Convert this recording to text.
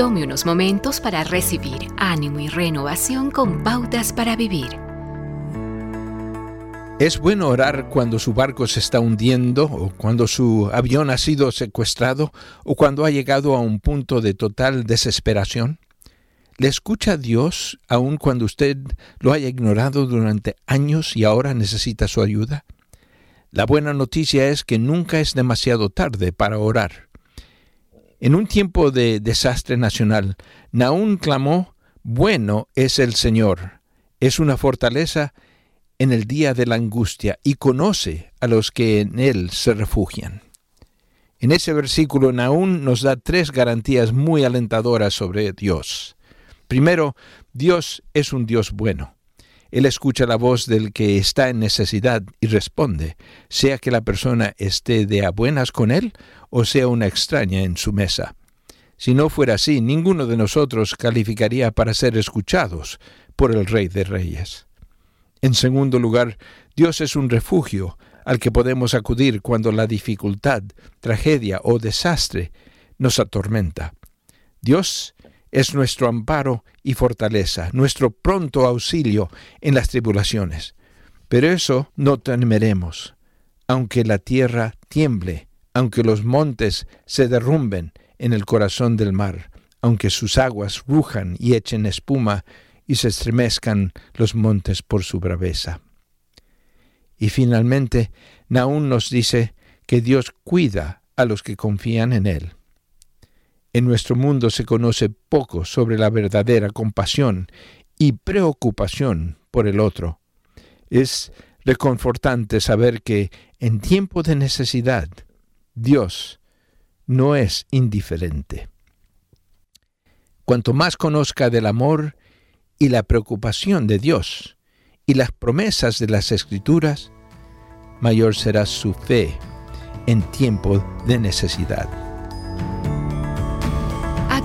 Tome unos momentos para recibir ánimo y renovación con pautas para vivir. Es bueno orar cuando su barco se está hundiendo o cuando su avión ha sido secuestrado o cuando ha llegado a un punto de total desesperación. ¿Le escucha Dios aun cuando usted lo haya ignorado durante años y ahora necesita su ayuda? La buena noticia es que nunca es demasiado tarde para orar. En un tiempo de desastre nacional, Naún clamó, Bueno es el Señor, es una fortaleza en el día de la angustia y conoce a los que en él se refugian. En ese versículo Naún nos da tres garantías muy alentadoras sobre Dios. Primero, Dios es un Dios bueno. Él escucha la voz del que está en necesidad y responde, sea que la persona esté de a buenas con Él o sea una extraña en su mesa. Si no fuera así, ninguno de nosotros calificaría para ser escuchados por el Rey de Reyes. En segundo lugar, Dios es un refugio al que podemos acudir cuando la dificultad, tragedia o desastre nos atormenta. Dios es nuestro amparo y fortaleza, nuestro pronto auxilio en las tribulaciones. Pero eso no temeremos, aunque la tierra tiemble, aunque los montes se derrumben en el corazón del mar, aunque sus aguas rujan y echen espuma y se estremezcan los montes por su braveza. Y finalmente, Naún nos dice que Dios cuida a los que confían en Él. En nuestro mundo se conoce poco sobre la verdadera compasión y preocupación por el otro. Es reconfortante saber que en tiempo de necesidad Dios no es indiferente. Cuanto más conozca del amor y la preocupación de Dios y las promesas de las Escrituras, mayor será su fe en tiempo de necesidad.